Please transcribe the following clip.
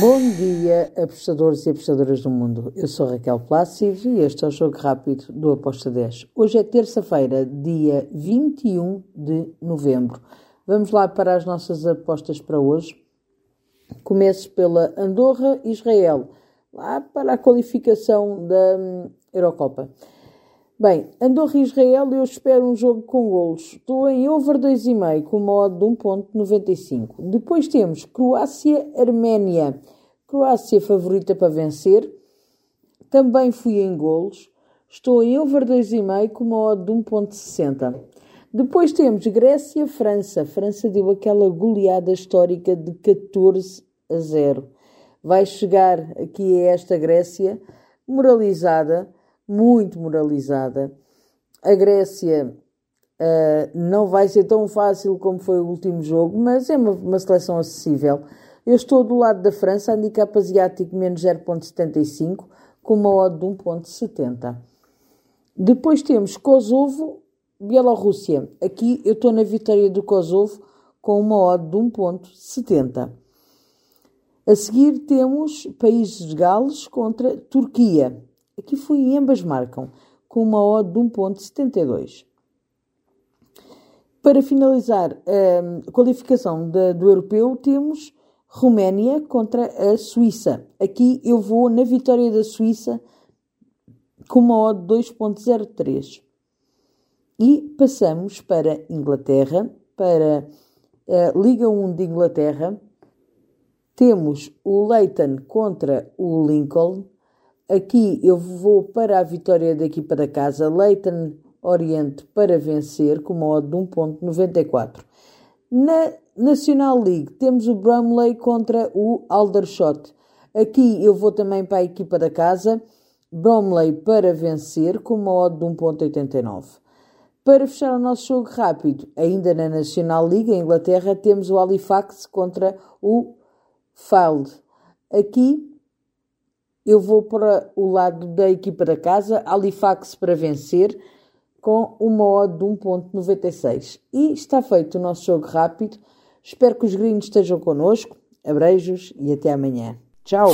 Bom dia, apostadores e apostadoras do mundo. Eu sou Raquel Plácido e este é o Jogo Rápido do Aposta 10. Hoje é terça-feira, dia 21 de novembro. Vamos lá para as nossas apostas para hoje. Começo pela Andorra Israel, lá para a qualificação da hum, Eurocopa. Bem, Andorra e Israel, eu espero um jogo com golos. Estou em over 2,5 com uma odd de 1.95. Depois temos Croácia-Arménia. Croácia favorita para vencer. Também fui em golos. Estou em over 2,5 com uma odd de 1.60. Depois temos Grécia-França. França deu aquela goleada histórica de 14 a 0. Vai chegar aqui a esta Grécia moralizada muito moralizada. A Grécia uh, não vai ser tão fácil como foi o último jogo, mas é uma, uma seleção acessível. Eu estou do lado da França, handicap asiático menos 0.75, com uma odd de 1.70. Depois temos Kosovo, Bielorrússia. Aqui eu estou na vitória do Kosovo com uma odd de 1.70. A seguir temos Países de Gales contra Turquia. Aqui fui e ambas marcam, com uma odd de 1.72. Para finalizar a qualificação da, do europeu, temos Roménia contra a Suíça. Aqui eu vou na vitória da Suíça com uma odd de 2.03. E passamos para Inglaterra, para a Liga 1 de Inglaterra. Temos o Leighton contra o Lincoln. Aqui eu vou para a vitória da equipa da casa, Leighton Oriente para vencer, com uma odd de 1.94. Na National League temos o Brumley contra o Aldershot. Aqui eu vou também para a equipa da casa, Bromley para vencer, com uma odd de 1.89. Para fechar o nosso jogo rápido, ainda na National League, em Inglaterra, temos o Halifax contra o Field. Aqui eu vou para o lado da equipa da casa, Halifax para vencer, com uma odd de 1.96. E está feito o nosso jogo rápido. Espero que os gringos estejam connosco. Abreijos e até amanhã. Tchau!